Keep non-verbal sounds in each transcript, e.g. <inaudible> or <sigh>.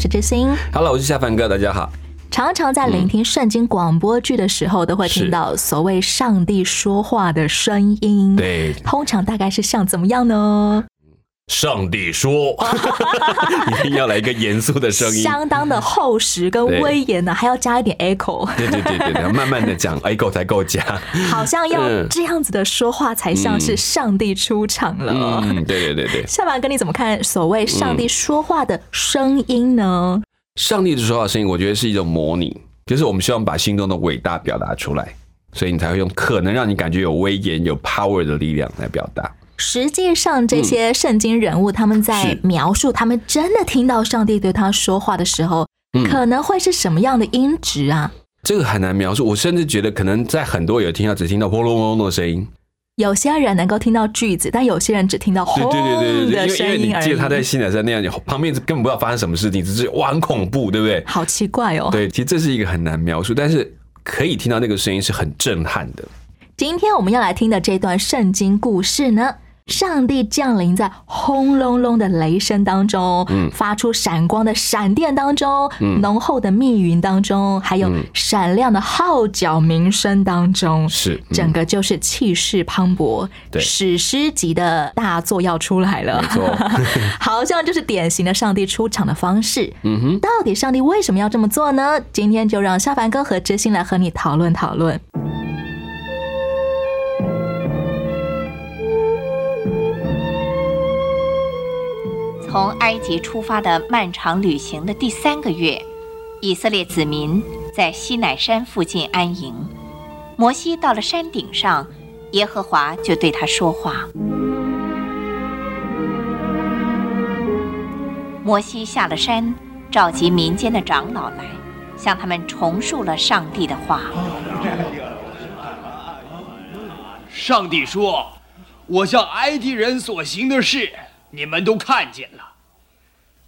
是知心。Hello，我是夏凡哥，大家好。常常在聆听圣经广播剧的时候，都会听到所谓上帝说话的声音。，对，通常大概是像怎么样呢？上帝说，<laughs> 一定要来一个严肃的声音。相当的厚实跟威严呢，还要加一点 echo，对对对对对，<laughs> 慢慢的讲 echo 才够加。好像要嗯这样子的说话才像是上帝出场了。嗯，对对对对，下巴哥，你怎么看所谓上帝说话的声音呢？上帝的说话声音，我觉得是一种模拟，就是我们希望把心中的伟大表达出来，所以你才会用可能让你感觉有威严、有 power 的力量来表达。实际上，这些圣经人物他们在描述他们真的听到上帝对他说话的时候，嗯可能会是什么样的音质啊？这个很难描述，我甚至觉得可能在很多有听到只听到轰隆隆隆的声音。有些人能够听到句子，但有些人只听到轰对对对对对对，因为因为你记得他在已。西南山那样，你旁边根本不知道发生什么事情，只是哇很恐怖，对不对？好奇怪哦！对，其实这是一个很难描述，但是可以听到那个声音是很震撼的。今天我们要来听的这段圣经故事呢，上帝降临在轰隆隆的雷声当中，嗯。发出闪光的闪电当中，嗯。浓厚的密云当中，还有嗯。闪亮的号角鸣声当中，是嗯。整个就是气势磅礴，史诗级的大作要出来了，<laughs> 好像就是典型的上帝出场的方式。嗯哼，到底上帝为什么要这么做呢？今天就让夏凡哥和知心来和你讨论讨论。从埃及出发的漫长旅行的第三个月，以色列子民在西乃山附近安营。摩西到了山顶上，耶和华就对他说话。摩西下了山，召集民间的长老来，向他们重述了上帝的话。上帝说：“我向埃及人所行的事，你们都看见了，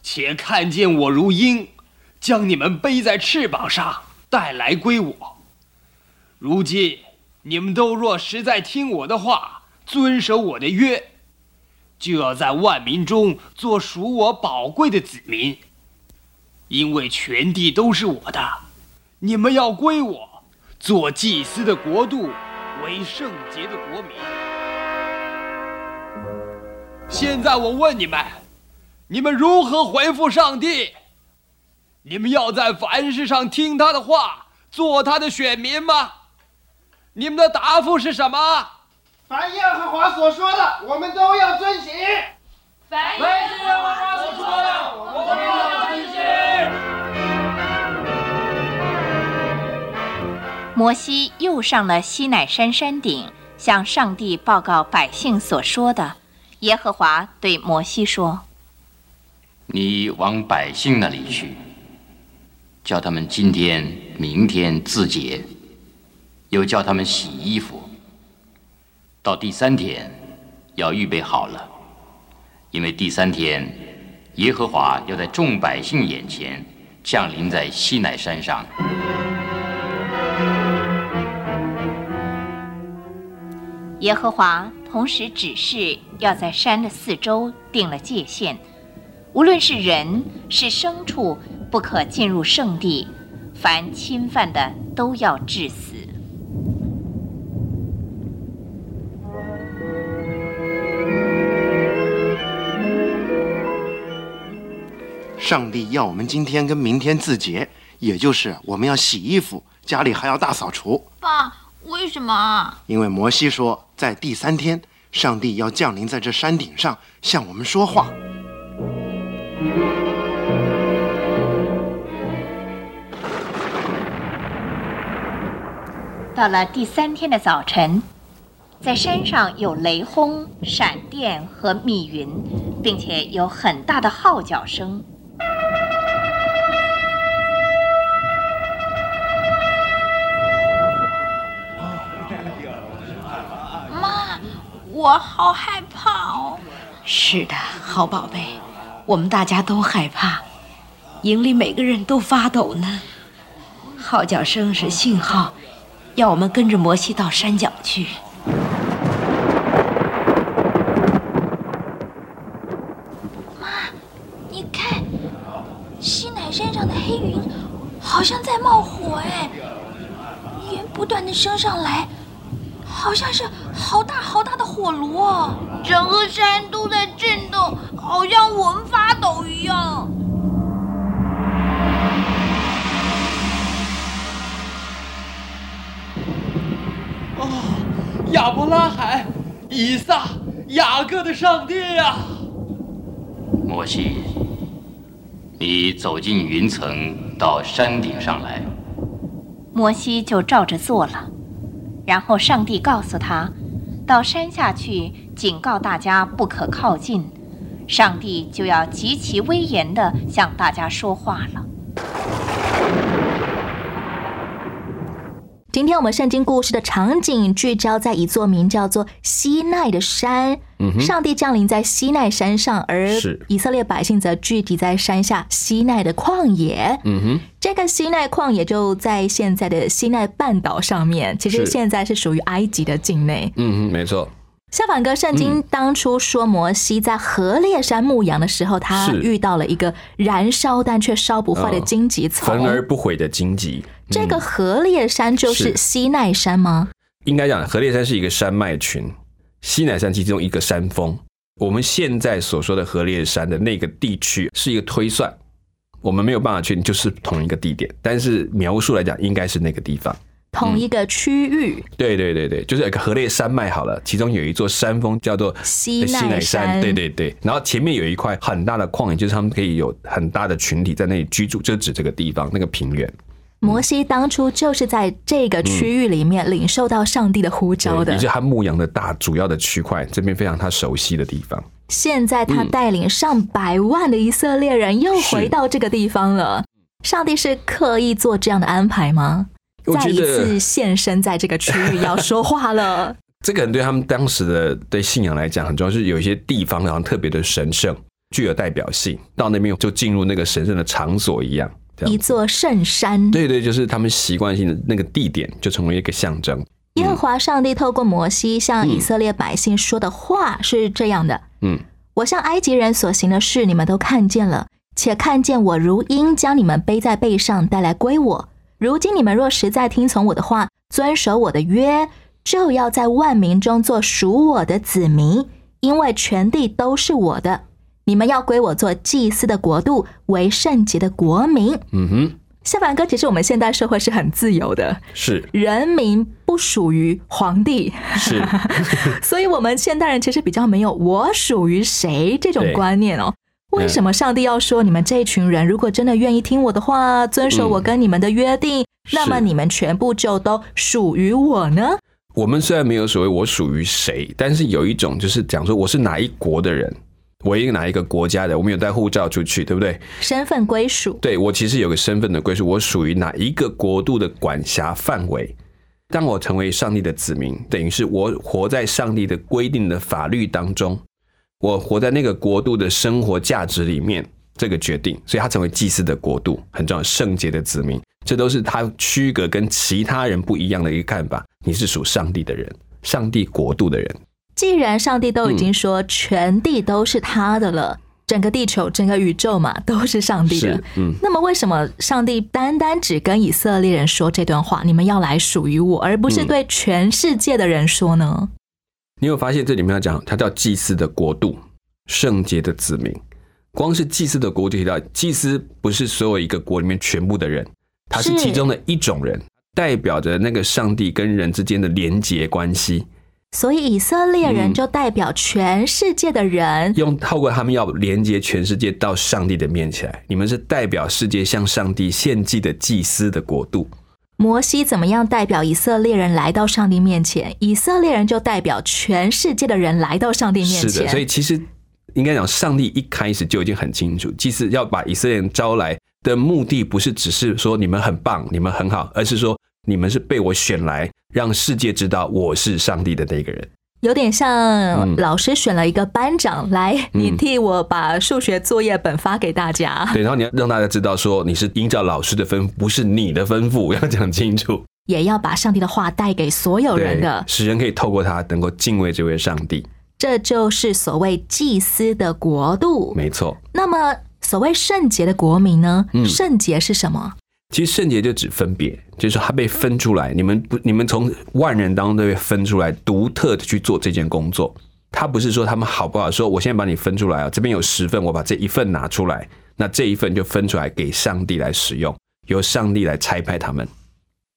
且看见我如鹰，将你们背在翅膀上带来归我。如今你们都若实在听我的话，遵守我的约，就要在万民中做属我宝贵的子民，因为全地都是我的，你们要归我，做祭司的国度。”为圣洁的国民。现在我问你们，你们如何回复上帝？你们要在凡事上听他的话，做他的选民吗？你们的答复是什么？凡耶和华所说的，我们都要遵行。凡耶和华所说的，我们都要遵行。摩西又上了西乃山山顶，向上帝报告百姓所说的。耶和华对摩西说：“你往百姓那里去，叫他们今天、明天自洁，又叫他们洗衣服。到第三天，要预备好了，因为第三天，耶和华要在众百姓眼前降临在西乃山上。”耶和华同时指示要在山的四周定了界限，无论是人是牲畜，不可进入圣地，凡侵犯的都要致死。上帝要我们今天跟明天自洁，也就是我们要洗衣服，家里还要大扫除。爸，为什么啊？因为摩西说，在第三天，上帝要降临在这山顶上，向我们说话。到了第三天的早晨，在山上有雷轰、闪电和密云，并且有很大的号角声。我好害怕哦。是的，好宝贝，我们大家都害怕，营里每个人都发抖呢。号角声是信号，要我们跟着摩西到山脚去。妈你看，西乃山上的黑云好像在冒火哎，源不断的升上来，好像是，整个山都在震动，好像我们发抖一样。哦，亚伯拉罕、以撒、雅各的上帝呀！摩西，你走进云层，到山顶上来。摩西就照着做了，然后上帝告诉他，到山下去，警告大家不可靠近。上帝就要极其威严地向大家说话了。今天我们圣经故事的场景聚焦在一座名叫做西奈的山。嗯上帝降临在西奈山上，而以色列百姓则聚集在山下西奈的旷野。嗯哼，这个西奈旷野就在现在的西奈半岛上面，其实现在是属于埃及的境内。嗯哼，没错，相反哥，圣经当初说摩西在河烈山牧羊的时候，他是遇到了一个燃烧但却烧不坏的荆棘丛。焚而不毁的荆棘。这个河烈山就是是西奈山吗？应该讲，河烈山是一个山脉群，西奈山其中一个山峰。我们现在所说的河烈山的那个地区是一个推算，我们没有办法确定就是同一个地点，但是描述来讲应该是那个地方。同一个区域，对对对对，就是有一个河烈山脉好了，其中有一座山峰叫做西奈山对对对，然后前面有一块很大的旷野，就是他们可以有很大的群体在那里居住，就指这个地方那个平原。摩西当初就是在这个区域里面领受到上帝的呼召的对也。是他牧羊的大主要的区块，这边非常他熟悉的地方。现在他带领上百万的以色列人又回到这个地方了。上帝是刻意做这样的安排吗？再一次现身在这个区域要说话了。<laughs> 这个人对他们当时的对信仰来讲很重要，是有一些地方好像特别的神圣，具有代表性，到那边就进入那个神圣的场所一样一座圣山，对对，就是他们习惯性的那个地点，就成为一个象征。耶和华上帝透过摩西向以色列百姓说的话是这样的：嗯，我向埃及人所行的事，你们都看见了，且看见我如鹰将你们背在背上带来归我。如今你们若实在听从我的话，遵守我的约，就要在万民中做属我的子民，因为全地都是我的。你们要归我做祭司的国度，为圣洁的国民。嗯哼，夏凡哥，其实我们现代社会是很自由的，是人民不属于皇帝，是，<laughs> 所以我们现代人其实比较没有“我属于谁”这种观念哦。为什么上帝要说你们这一群人，如果真的愿意听我的话，遵守我跟你们的约定，那么你们全部就都属于我呢？我们虽然没有所谓我属于谁，但是有一种就是讲说我是哪一国的人，我一个哪一个国家的，我们有带护照出去，对不对？身份归属，对我其实有个身份的归属，我属于哪一个国度的管辖范围。当我成为上帝的子民，等于是我活在上帝的规定的法律当中，我活在那个国度的生活价值里面，这个决定，所以他成为祭司的国度，很重要，圣洁的子民，这都是他区隔跟其他人不一样的一个看法。你是属上帝的人，上帝国度的人，既然上帝都已经说全地都是他的了，整个地球、整个宇宙嘛，都是上帝的。嗯，那么为什么上帝单单只跟以色列人说这段话？你们要来属于我，而不是嗯对全世界的人说呢？你有发现这里面要讲，它叫祭司的国度，圣洁的子民。光是祭司的国度提到，祭司不是所有一个国里面全部的人，他是是其中的一种人，代表着那个上帝跟人之间的连结关系。所以以色列人嗯就代表全世界的人。用透过他们要连接全世界到上帝的面前来，你们是代表世界向上帝献祭的祭司的国度。摩西怎么样代表以色列人来到上帝面前？以色列人就代表全世界的人来到上帝面前。是的，所以其实应该讲，上帝一开始就已经很清楚，祭司要把以色列人招来的目的，不是只是说你们很棒，你们很好，而是说你们是被我选来，让世界知道我是上帝的那个人。有点像嗯老师选了一个班长来，嗯你替我把数学作业本发给大家。对，然后你要让大家知道说你是依照老师的吩咐，不是你的吩咐，要讲清楚。也要把上帝的话带给所有人的，使人可以透过他能够敬畏这位上帝。这就是所谓祭司的国度。没错，那么，所谓圣洁的国民呢？嗯圣洁是什么？其实圣洁就指分别，就是说他被分出来，你们不，你们从万人当中都被分出来，独特的去做这件工作。他不是说他们好不好，说我现在把你分出来啊，这边有十份，我把这一份拿出来，那这一份就分出来给上帝来使用，由上帝来拆派他们。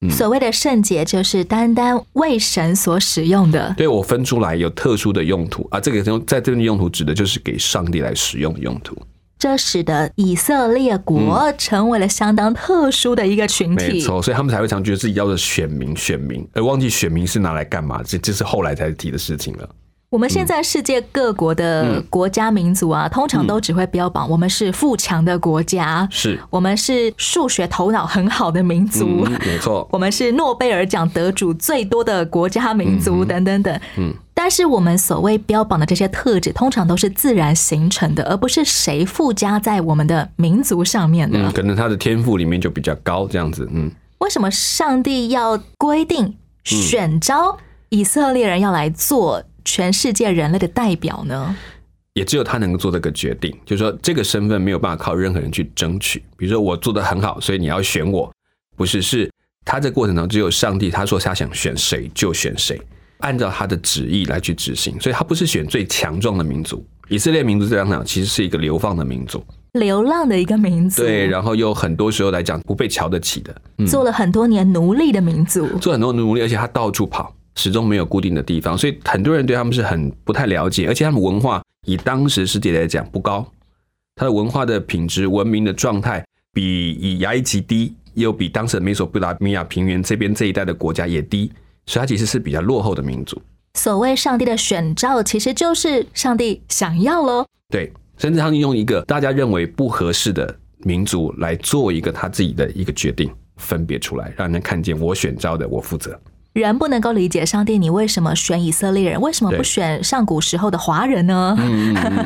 嗯所谓的圣洁，就是单单为神所使用的。对我分出来有特殊的用途啊，这个用在这边的用途指的就是给上帝来使用的用途。这使得以色列国成为了相当特殊的一个群体。嗯没错，所以他们才会常觉得自己要的选民，选民，而忘记选民是拿来干嘛，这这是后来才提的事情了。我们现在世界各国的嗯。国家民族啊，通常都只会标榜我们是富强的国家，是。我们是数学头脑很好的民族，嗯，没错，<laughs> 我们是诺贝尔奖得主最多的国家民族，等等等。嗯，但是我们所谓标榜的这些特质，通常都是自然形成的，而不是谁附加在我们的民族上面的。嗯，可能他的天赋里面就比较高，这样子，嗯，为什么上帝要规定选招以色列人要来做全世界人类的代表呢？也只有他能够做这个决定，就是说这个身份没有办法靠任何人去争取。比如说我做的很好，所以你要选我，不是，是他这过程中只有上帝，他说他想选谁就选谁，按照他的旨意来去执行，所以他不是选最强壮的民族。以色列民族这样讲，其实是一个流放的民族，流浪的一个民族，对，然后又很多时候来讲不被瞧得起的，嗯，做了很多年奴隶的民族，做很多奴隶，而且他到处跑，始终没有固定的地方，所以很多人对他们是很不太了解，而且他们文化以当时世界来讲不高，他的文化的品质、文明的状态比以埃及低，又比当时的美索不达米亚平原这边这一带的国家也低，所以它其实是比较落后的民族。所谓上帝的选召，其实就是上帝想要喽。对，甚至他们用一个大家认为不合适的民族来做一个他自己的一个决定，分别出来，让人看见我选召的，我负责。人不能够理解上帝，你为什么选以色列人？为什么不选上古时候的华人呢？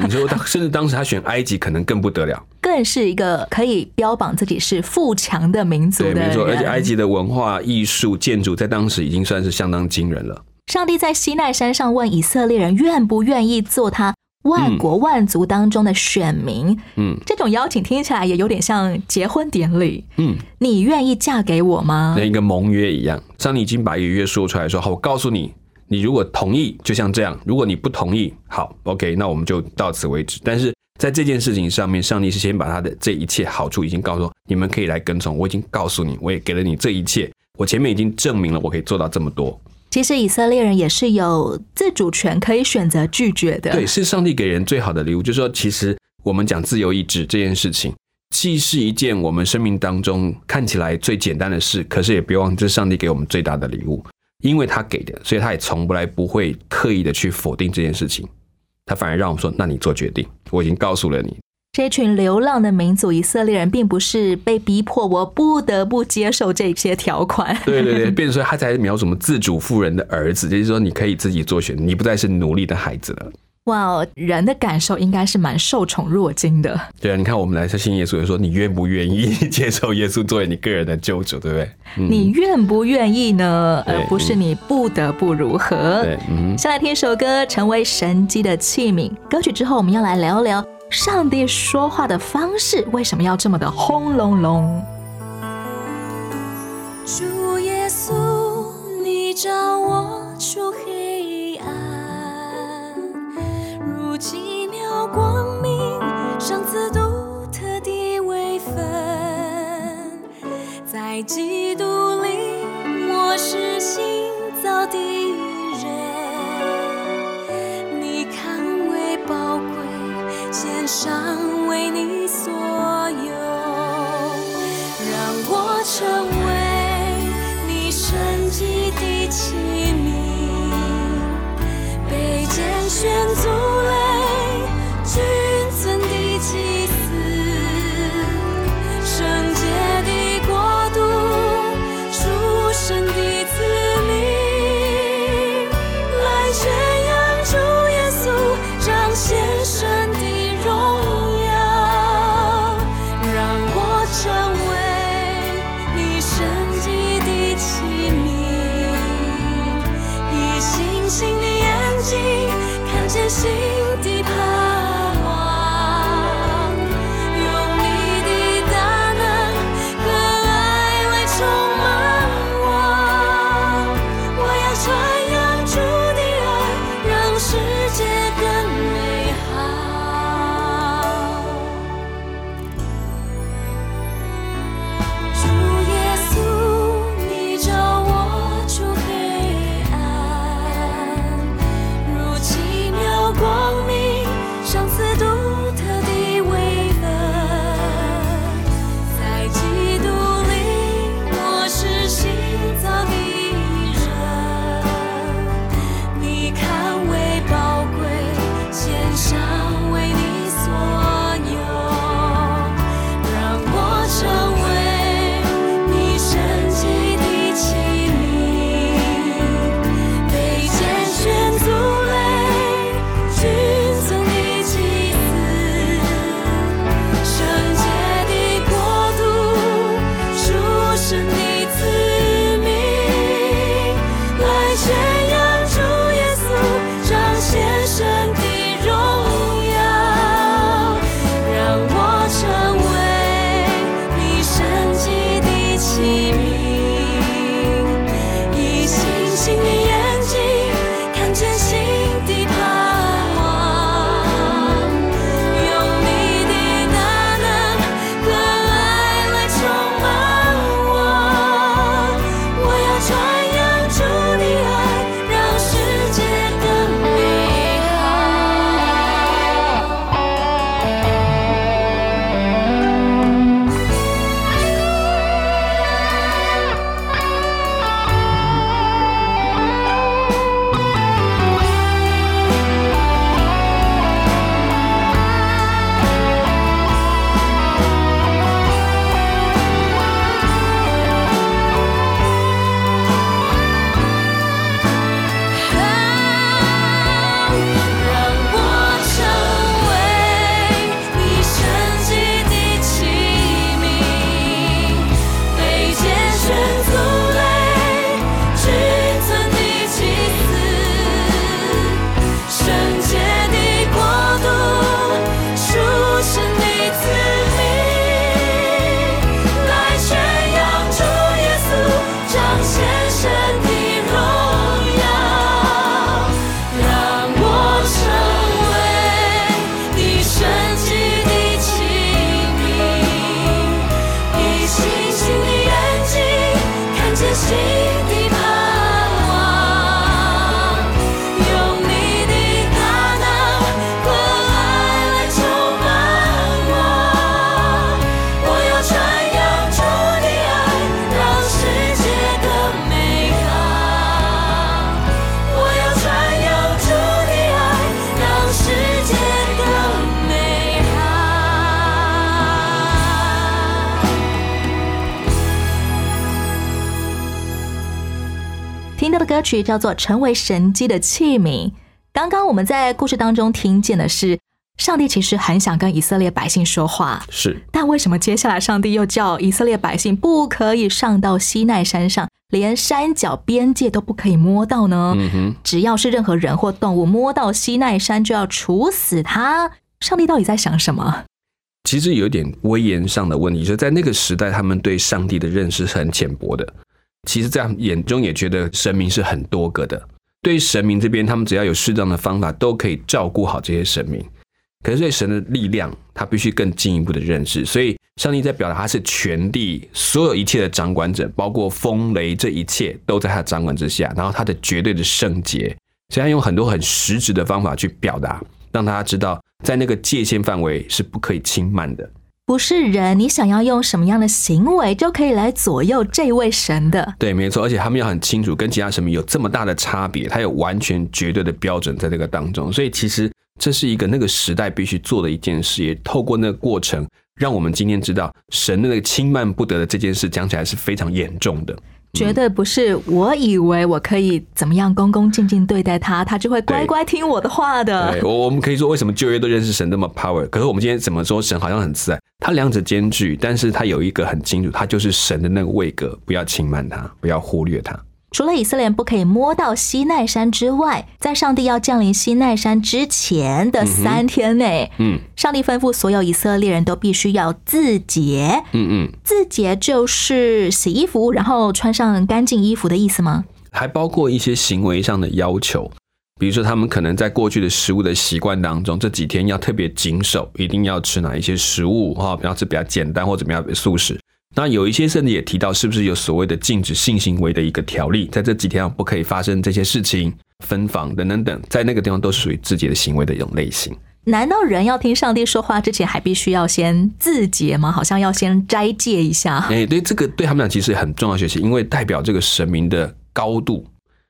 你说他甚至当时他选埃及，可能更不得了。更是一个可以标榜自己是富强的民族对，没错，而且。埃及的文化、艺术、建筑在当时已经算是相当惊人了。上帝在西奈山上问以色列人愿不愿意做他万国万族当中的选民。嗯这种邀请听起来也有点像结婚典礼。嗯，你愿意嫁给我吗？跟一个盟约一样，上帝已经把一个约说出来说，好，我告诉你，你如果同意，就像这样；如果你不同意，好，OK，那我们就到此为止。但是在这件事情上面，上帝是先把他的这一切好处已经告诉你们可以来跟从，我已经告诉你，我也给了你这一切，我前面已经证明了我可以做到这么多。其实以色列人也是有自主权，可以选择拒绝的。对，是上帝给人最好的礼物。就是说，其实我们讲自由意志这件事情，既是一件我们生命当中看起来最简单的事，可是也别忘，这是上帝给我们最大的礼物，因为他给的，所以他也从来不会刻意的去否定这件事情，他反而让我们说，那你做决定，我已经告诉了你。这群流浪的民族以色列人，并不是被逼迫，我不得不接受这些条款。<laughs> 对对对，变成说他才描述我们自主富人的儿子，就是说你可以自己做选，你不再是奴隶的孩子了。哇哦，人的感受应该是蛮受宠若惊的。对啊，你看我们来信耶稣，也说你愿不愿意 <laughs> 接受耶稣作为你个人的救主，对不对？嗯你愿不愿意呢？而不是你不得不如何。对，嗯。先来听一首歌，成为神机的器皿。歌曲之后，我们要来聊聊上帝说话的方式为什么要这么的轰隆隆。主耶稣，你照我出黑暗，如奇妙光明，赏赐独特的微分，在听到的歌曲叫做《成为神机的器皿》。刚刚我们在故事当中听见的是，上帝其实很想跟以色列百姓说话，是，但为什么接下来上帝又叫以色列百姓不可以上到西奈山上，连山脚边界都不可以摸到呢？只要是任何人或动物摸到西奈山，就要处死他。上帝到底在想什么？其实有一点威严上的问题，就是在那个时代，他们对上帝的认识是很浅薄的。其实，在他眼中也觉得神明是很多个的。对于神明这边，他们只要有适当的方法，都可以照顾好这些神明。可是对神的力量，他必须更进一步的认识。所以，上帝在表达他是全地所有一切的掌管者，包括风雷这一切都在他的掌管之下。然后，他的绝对的圣洁，所以他用很多很实质的方法去表达，让大家知道，在那个界限范围是不可以轻慢的。不是人，你想要用什么样的行为就可以来左右这位神的。对，没错，而且他们要很清楚，跟其他神明有这么大的差别，他有完全绝对的标准在这个当中。所以，其实这是一个那个时代必须做的一件事，也透过那个过程，让我们今天知道神的那个轻慢不得的这件事，讲起来是非常严重的。绝对不是，我以为我可以怎么样恭恭敬敬对待他，他就会乖乖听我的话的。对，我我们可以说，为什么旧约都认识神那么 power？可是我们今天怎么说神好像很慈爱？他两者兼具，但是它有一个很清楚，它就是神的那个位格，不要轻慢它，不要忽略它。除了以色列人不可以摸到西奈山之外，在上帝要降临西奈山之前的三天内，嗯，上帝吩咐所有以色列人都必须要自洁。嗯嗯，自洁就是洗衣服，然后穿上干净衣服的意思吗？还包括一些行为上的要求，比如说他们可能在过去的食物的习惯当中，这几天要特别谨守，一定要吃哪一些食物哈，要吃比较简单或怎么样的素食。那有一些甚至也提到，是不是有所谓的禁止性行为的一个条例，在这几天不可以发生这些事情，分房等等等，在那个地方都是属于自己的行为的一种类型。难道人要听上帝说话之前，还必须要先自洁吗？好像要先斋戒一下。哎，对，这个对他们俩其实很重要学习，因为代表这个神明的高度，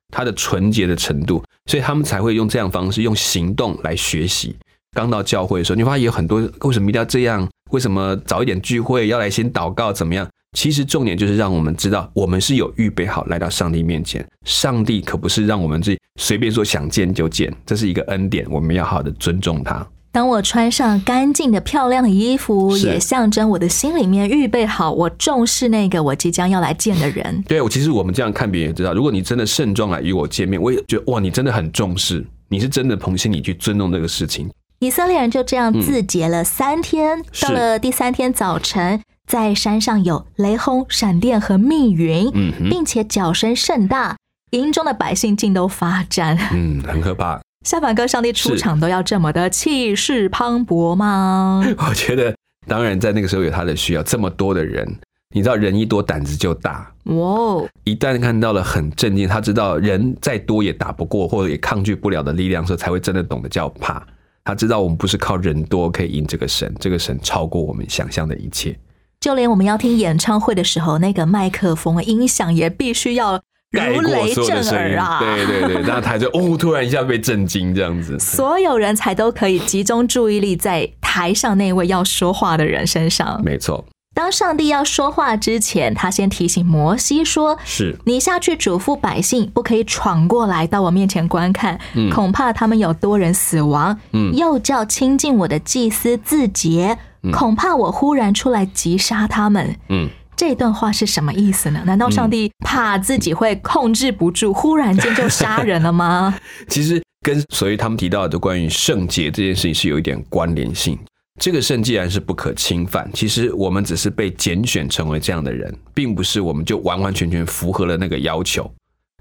他的纯洁的程度，所以他们才会用这样方式，用行动来学习。刚到教会的时候，你发现有很多为什么一定要这样？为什么早一点聚会要来先祷告？怎么样？其实重点就是让我们知道，我们是有预备好来到上帝面前。上帝可不是让我们自己随便说想见就见，这是一个恩典，我们要好的尊重他。当我穿上干净的、漂亮的衣服，也象征我的心里面预备好，我重视那个我即将要来见的人。对，我其实我们这样看别人也知道，如果你真的盛装来与我见面，我也觉得哇，你真的很重视，你是真的捧心里去尊重这个事情。以色列人就这样自洁了三天，到了第三天早晨，在山上有雷轰、闪电和密云，并且脚声甚大，营中的百姓竟都发战，嗯，很可怕。下凡哥，上帝出场都要这么的气势磅礴吗？<laughs> 我觉得，当然在那个时候有他的需要，这么多的人，你知道人一多胆子就大，哇！一旦看到了很震惊，他知道人再多也打不过，或者也抗拒不了的力量时候，才会真的懂得叫怕。他知道我们不是靠人多可以赢这个神，这个神超过我们想象的一切。就连我们要听演唱会的时候，那个麦克风音响也必须要如雷震耳啊！对对对，然后他就哦，突然一下被震惊，这样子，所有人才都可以集中注意力在台上那位要说话的人身上。没错。当上帝要说话之前，他先提醒摩西说：“是你下去嘱咐百姓，不可以闯过来到我面前观看，恐怕他们有多人死亡。嗯，又叫亲近我的祭司自洁，恐怕我忽然出来击杀他们。嗯，这段话是什么意思呢？难道上帝怕自己会控制不住，忽然间就杀人了吗？<laughs> 其实跟所以他们提到的关于圣洁这件事情是有一点关联性。”这个圣既然是不可侵犯，其实我们只是被拣选成为这样的人，并不是我们就完完全全符合了那个要求。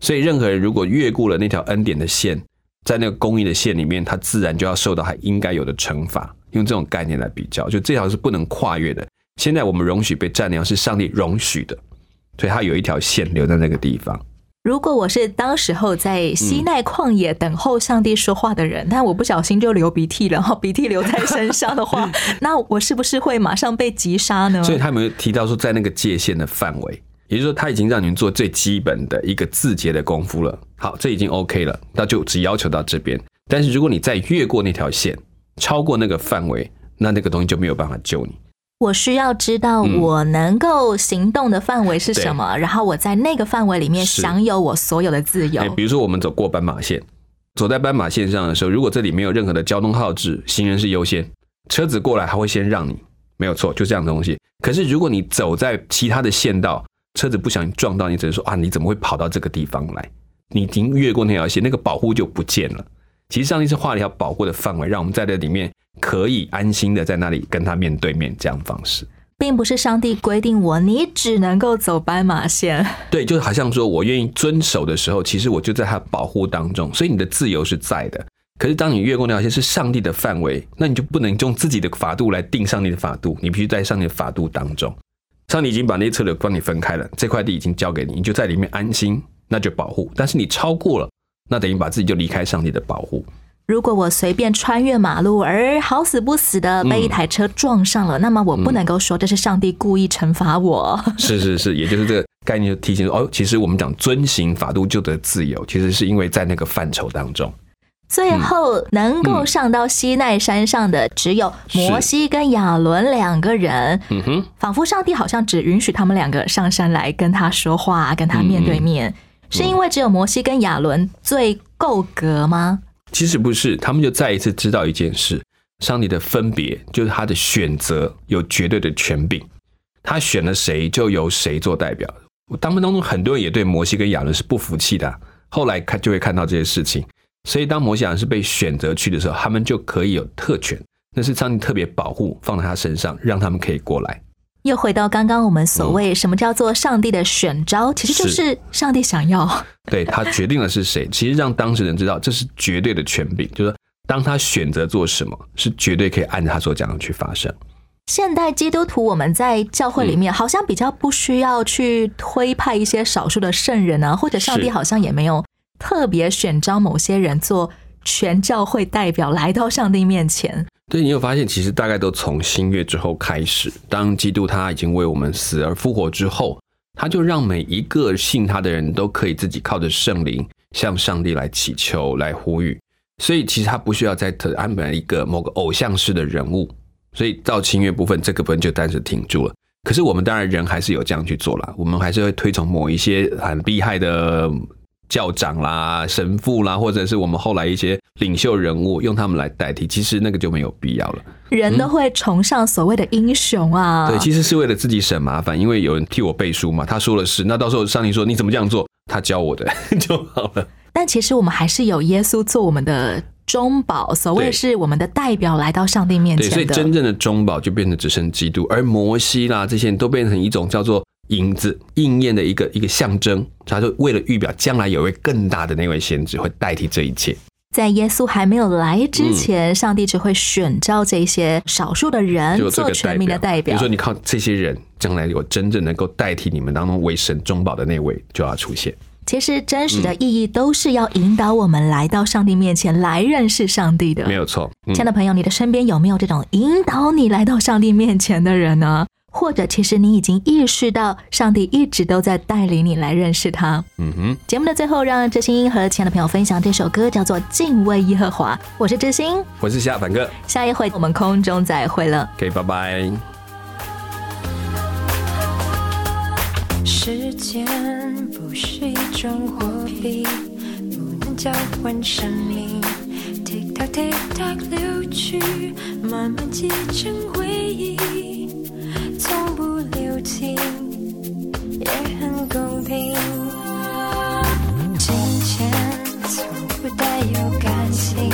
所以，任何人如果越过了那条恩典的线，在那个公义的线里面，他自然就要受到他应该有的惩罚。用这种概念来比较，就这条是不能跨越的。现在我们容许被占领，是上帝容许的，所以他有一条线留在那个地方。如果我是当时候在西奈旷野等候上帝说话的人，但我不小心就流鼻涕了，鼻涕留在身上的话，<laughs> 那我是不是会马上被击杀呢？所以他们提到说，在那个界限的范围，也就是说，他已经让你们做最基本的一个字节的功夫了。好，这已经 OK 了，那就只要求到这边。但是如果你再越过那条线，超过那个范围，那那个东西就没有办法救你。我需要知道嗯我能够行动的范围是什么，然后我在那个范围里面享有我所有的自由哎，。比如说我们走过斑马线，走在斑马线上的时候，如果这里没有任何的交通号志，行人是优先，车子过来还会先让你，没有错，就这样的东西。可是如果你走在其他的线道，车子不小心撞到你，只能说啊，你怎么会跑到这个地方来？你已经越过那条线，那个保护就不见了。其实上帝是画了一条保护的范围，让我们在这里面可以安心的在那里跟他面对面这样方式。并不是上帝规定我，你只能够走斑马线。对，就好像说我愿意遵守的时候，其实我就在他保护当中，所以你的自由是在的。可是当你越过那条线是上帝的范围，那你就不能用自己的法度来定上帝的法度，你必须在上帝的法度当中。上帝已经把那些车流帮你分开了，这块地已经交给你，你就在里面安心，那就保护。但是你超过了，那等于把自己就离开上帝的保护。如果我随便穿越马路，而好死不死的被一台车撞上了，那么我不能够说这是上帝故意惩罚我。<laughs> 是是是，也就是这个概念，就提醒说哦，其实我们讲遵行法度就得自由，其实是因为在那个范畴当中。最后能够上到西奈山上的只有摩西跟亚伦两个人，嗯哼，仿佛上帝好像只允许他们两个上山来跟他说话，跟他面对面，是因为只有摩西跟亚伦最够格吗？其实不是，他们就再一次知道一件事：上帝的分别就是他的选择有绝对的权柄，他选了谁就由谁做代表。当中当中很多人也对摩西跟亚伦是不服气的、后来看就会看到这些事情。所以当摩西亚伦是被选择去的时候，他们就可以有特权，那是上帝特别保护放在他身上，让他们可以过来。又回到刚刚我们所谓什么叫做上帝的选召，其实就是上帝想要。<laughs> 对他决定了是谁，其实让当事人知道这是绝对的权柄，<laughs> 就是当他选择做什么，是绝对可以按他所讲的去发生。现代基督徒，我们在教会里面好像比较不需要去推派一些少数的圣人啊，或者上帝好像也没有特别选召某些人做全教会代表来到上帝面前。对你有发现，其实大概都从新约之后开始，当基督他已经为我们死而复活之后，他就让每一个信他的人都可以自己靠着圣灵向上帝来祈求、来呼吁。所以其实他不需要再特安排一个某个偶像式的人物。所以到新约部分这个部分就暂时停住了。可是我们当然人还是有这样去做啦，我们还是会推崇某一些很厉害的教长啦、神父啦，或者是我们后来一些领袖人物，用他们来代替。其实那个就没有必要了。人都会崇尚所谓的英雄啊，对，其实是为了自己省麻烦，因为有人替我背书嘛，他说了是，那到时候上帝说你怎么这样做，他教我的 <laughs> 就好了。但其实我们还是有耶稣做我们的中保，所谓是我们的代表来到上帝面对，所以。真正的中保就变成只剩基督，而摩西啦这些都变成一种叫做影子应验的一个一个象征，他就为了预表将来有一位更大的那位先知会代替这一切。在耶稣还没有来之前，上帝只会选召这些少数的人做全民的代表比如说，。你靠这些人，将来有真正能够代替你们当中为神中保的那位就要出现。其实真实的意义都是要引导我们来到上帝面前来认识上帝的。没有错，嗯亲爱的朋友，你的身边有没有这种引导你来到上帝面前的人呢？或者，其实你已经意识到上帝一直都在带领你来认识他。嗯哼，节目的最后，让知心和亲爱的朋友分享这首歌，叫做《敬畏耶和华》。我是知心，我是夏凡哥下一回我们空中再会了。，OK，拜拜。时间不是一种货币，不能交换生命。Tick tock tick tock 流去，慢慢积成回忆，从不留情，也很公平。金钱从不带有感情，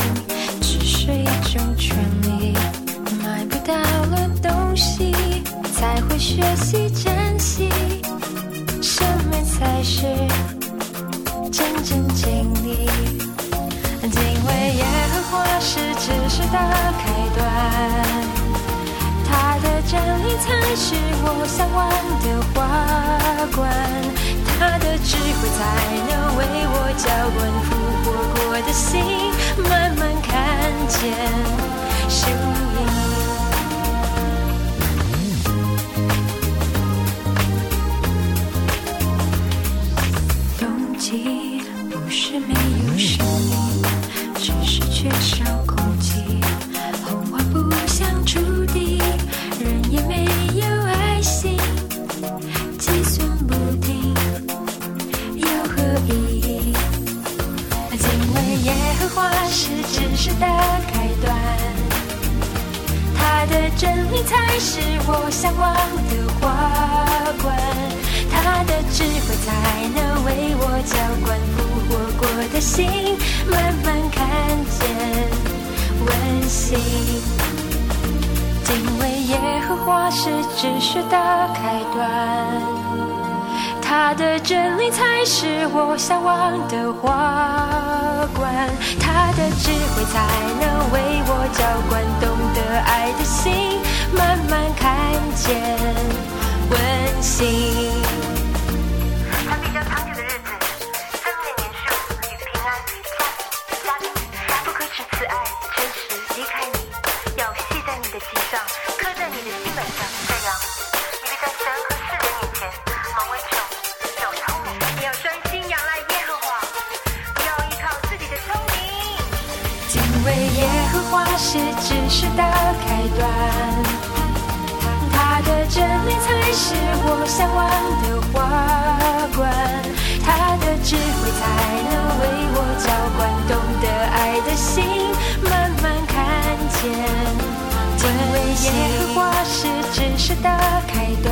才是我向往的花冠，他的智慧才能为我浇灌复活过的心，慢慢看见生命。冬季不是没花是知识的开端，它的真理才是我向往的花冠，它的智慧才能为我浇灌复活过的心，慢慢看见温馨。因为和花是知识的开端。他的真理才是我向往的花冠，他的智慧才能为我浇灌懂得爱的心，慢慢看见温馨。花是知识的开端，他的真理才是我向往的花冠，他的智慧才能为我浇灌懂得爱的心，慢慢看见。因为耶和华是知识的开端。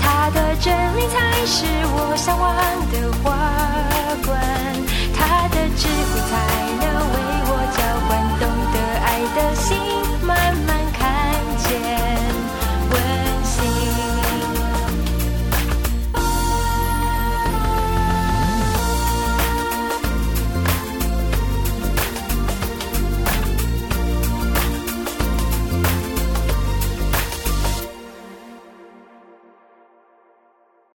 他的真理才是我向往的花冠，他的智慧才能为交换懂得爱的心